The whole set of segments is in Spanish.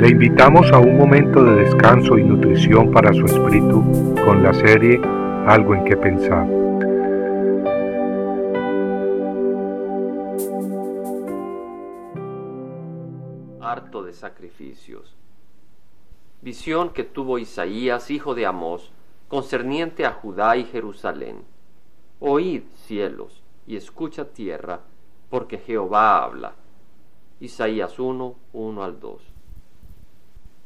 Le invitamos a un momento de descanso y nutrición para su espíritu con la serie Algo en que pensar. Harto de sacrificios. Visión que tuvo Isaías, hijo de Amós, concerniente a Judá y Jerusalén. Oíd, cielos, y escucha tierra, porque Jehová habla. Isaías 1, 1 al 2.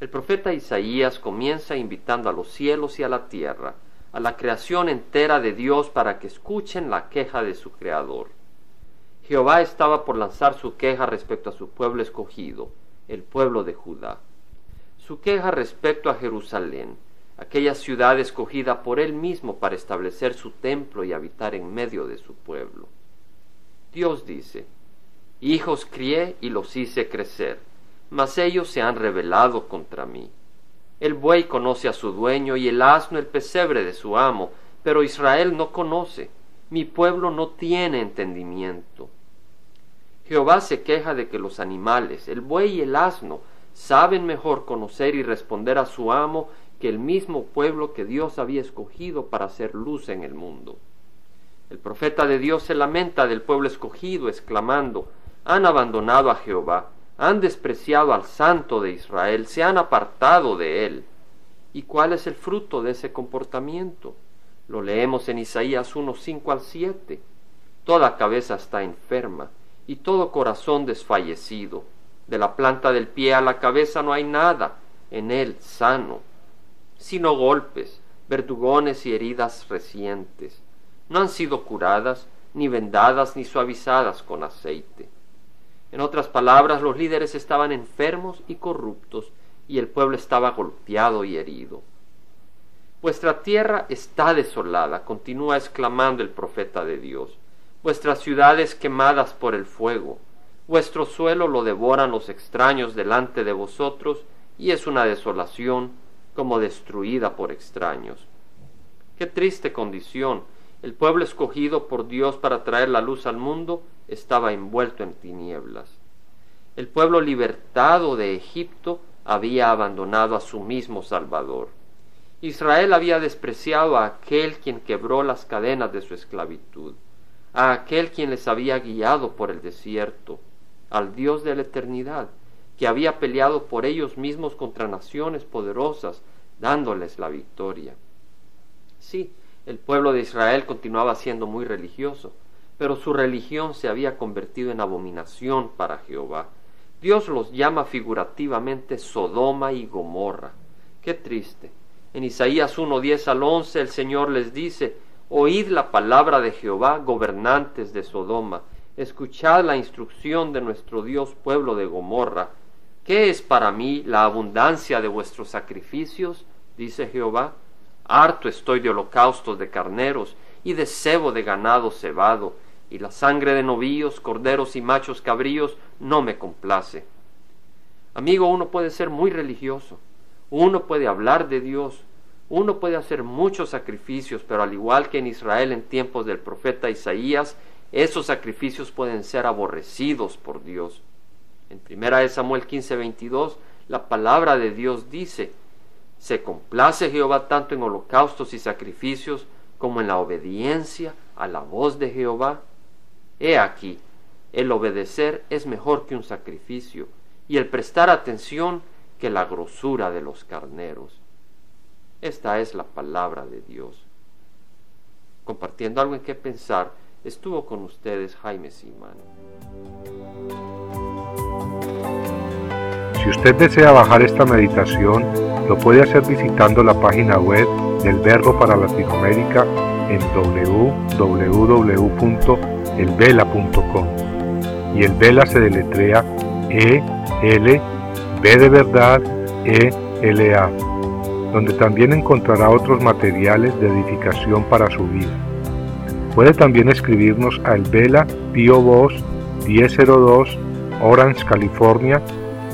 El profeta Isaías comienza invitando a los cielos y a la tierra, a la creación entera de Dios para que escuchen la queja de su Creador. Jehová estaba por lanzar su queja respecto a su pueblo escogido, el pueblo de Judá. Su queja respecto a Jerusalén, aquella ciudad escogida por él mismo para establecer su templo y habitar en medio de su pueblo. Dios dice, Hijos crié y los hice crecer, mas ellos se han rebelado contra mí. El buey conoce a su dueño y el asno el pesebre de su amo, pero Israel no conoce, mi pueblo no tiene entendimiento. Jehová se queja de que los animales, el buey y el asno, saben mejor conocer y responder a su amo que el mismo pueblo que Dios había escogido para hacer luz en el mundo. El profeta de Dios se lamenta del pueblo escogido, exclamando, han abandonado a Jehová, han despreciado al Santo de Israel, se han apartado de él. ¿Y cuál es el fruto de ese comportamiento? Lo leemos en Isaías 1, 5 al 7. Toda cabeza está enferma y todo corazón desfallecido. De la planta del pie a la cabeza no hay nada en él sano, sino golpes, verdugones y heridas recientes. No han sido curadas, ni vendadas, ni suavizadas con aceite. En otras palabras, los líderes estaban enfermos y corruptos, y el pueblo estaba golpeado y herido. Vuestra tierra está desolada, continúa exclamando el profeta de Dios. Vuestras ciudades quemadas por el fuego. Vuestro suelo lo devoran los extraños delante de vosotros, y es una desolación como destruida por extraños. Qué triste condición. El pueblo escogido por Dios para traer la luz al mundo estaba envuelto en tinieblas. El pueblo libertado de Egipto había abandonado a su mismo Salvador. Israel había despreciado a aquel quien quebró las cadenas de su esclavitud, a aquel quien les había guiado por el desierto, al Dios de la eternidad, que había peleado por ellos mismos contra naciones poderosas, dándoles la victoria. Sí, el pueblo de Israel continuaba siendo muy religioso, pero su religión se había convertido en abominación para Jehová. Dios los llama figurativamente Sodoma y Gomorra. Qué triste. En Isaías 1.10 al 11 el Señor les dice, Oíd la palabra de Jehová, gobernantes de Sodoma, escuchad la instrucción de nuestro Dios pueblo de Gomorra. ¿Qué es para mí la abundancia de vuestros sacrificios? dice Jehová. Harto estoy de holocaustos de carneros y de cebo de ganado cebado, y la sangre de novillos, corderos y machos cabríos no me complace. Amigo, uno puede ser muy religioso, uno puede hablar de Dios, uno puede hacer muchos sacrificios, pero al igual que en Israel en tiempos del profeta Isaías, esos sacrificios pueden ser aborrecidos por Dios. En 1 Samuel 15:22, la palabra de Dios dice, se complace Jehová tanto en holocaustos y sacrificios como en la obediencia a la voz de Jehová. He aquí, el obedecer es mejor que un sacrificio, y el prestar atención que la grosura de los carneros. Esta es la palabra de Dios. Compartiendo algo en qué pensar, estuvo con ustedes Jaime Simán. Si usted desea bajar esta meditación, lo puede hacer visitando la página web del Verbo para Latinoamérica en www.elvela.com. Y el Vela se deletrea E L B de verdad E L A, donde también encontrará otros materiales de edificación para su vida. Puede también escribirnos a El Vela Pio Voz 1002 Orange, California